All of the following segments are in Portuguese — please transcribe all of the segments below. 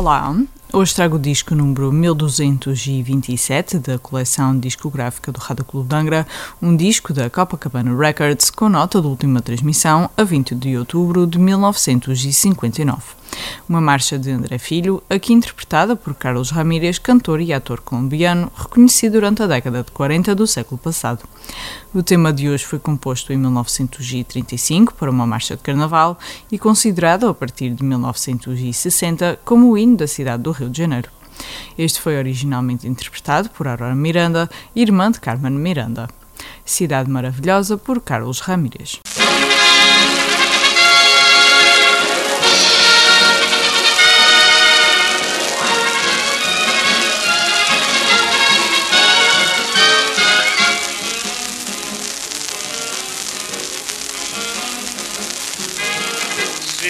Olá, Hoje trago o disco número 1227 da coleção discográfica do Rádio Clube um disco da Copacabana Records com nota de última transmissão a 20 de outubro de 1959 uma marcha de André Filho, aqui interpretada por Carlos Ramírez, cantor e ator colombiano, reconhecido durante a década de 40 do século passado. O tema de hoje foi composto em 1935 para uma marcha de carnaval e considerado a partir de 1960 como o hino da cidade do Rio de Janeiro. Este foi originalmente interpretado por Aurora Miranda, irmã de Carmen Miranda. Cidade Maravilhosa por Carlos Ramírez.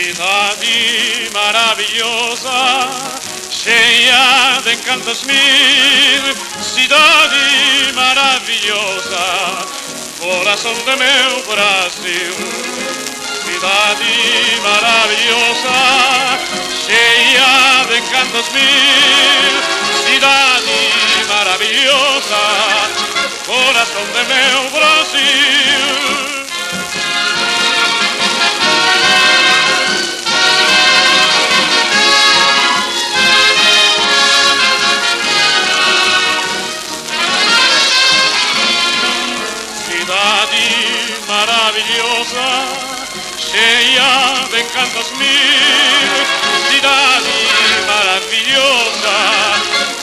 ciudad maravillosa, llena de encantos mil, ciudad maravillosa, corazón de meu Brasil. Ciudad maravillosa, llena de encantos mil, ciudad maravillosa, corazón de meu Brasil. Maravillosa, cheia de encantos mil, cidade maravilhosa,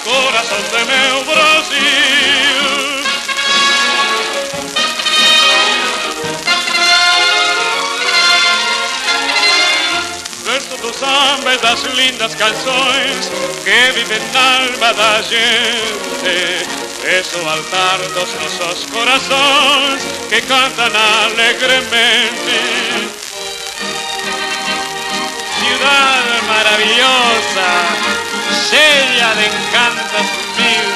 coração de meu Brasil. Dos das lindas canções que vivem na alma da gente es o altar dos nossos corações que cantan alegremente. Ciudad maravillosa, llena de encantos mil.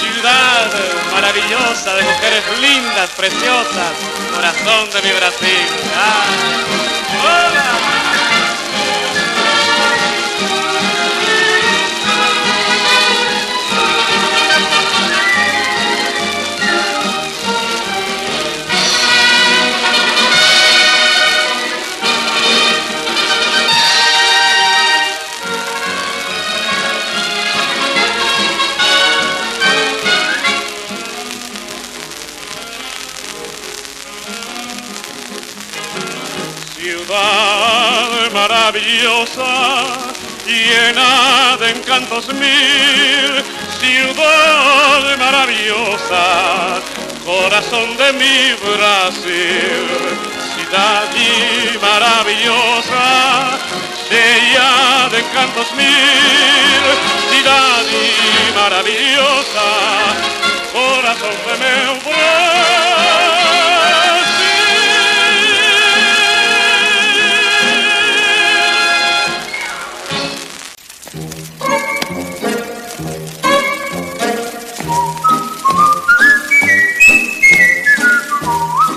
Ciudad maravillosa de mujeres lindas, preciosas, corazón de mi Brasil. Ah, ciudad maravillosa, llena de encantos mil, ciudad maravillosa, corazón de mi Brasil, ciudad maravillosa, llena de encantos mil, ciudad maravillosa, corazón de mi Brasil.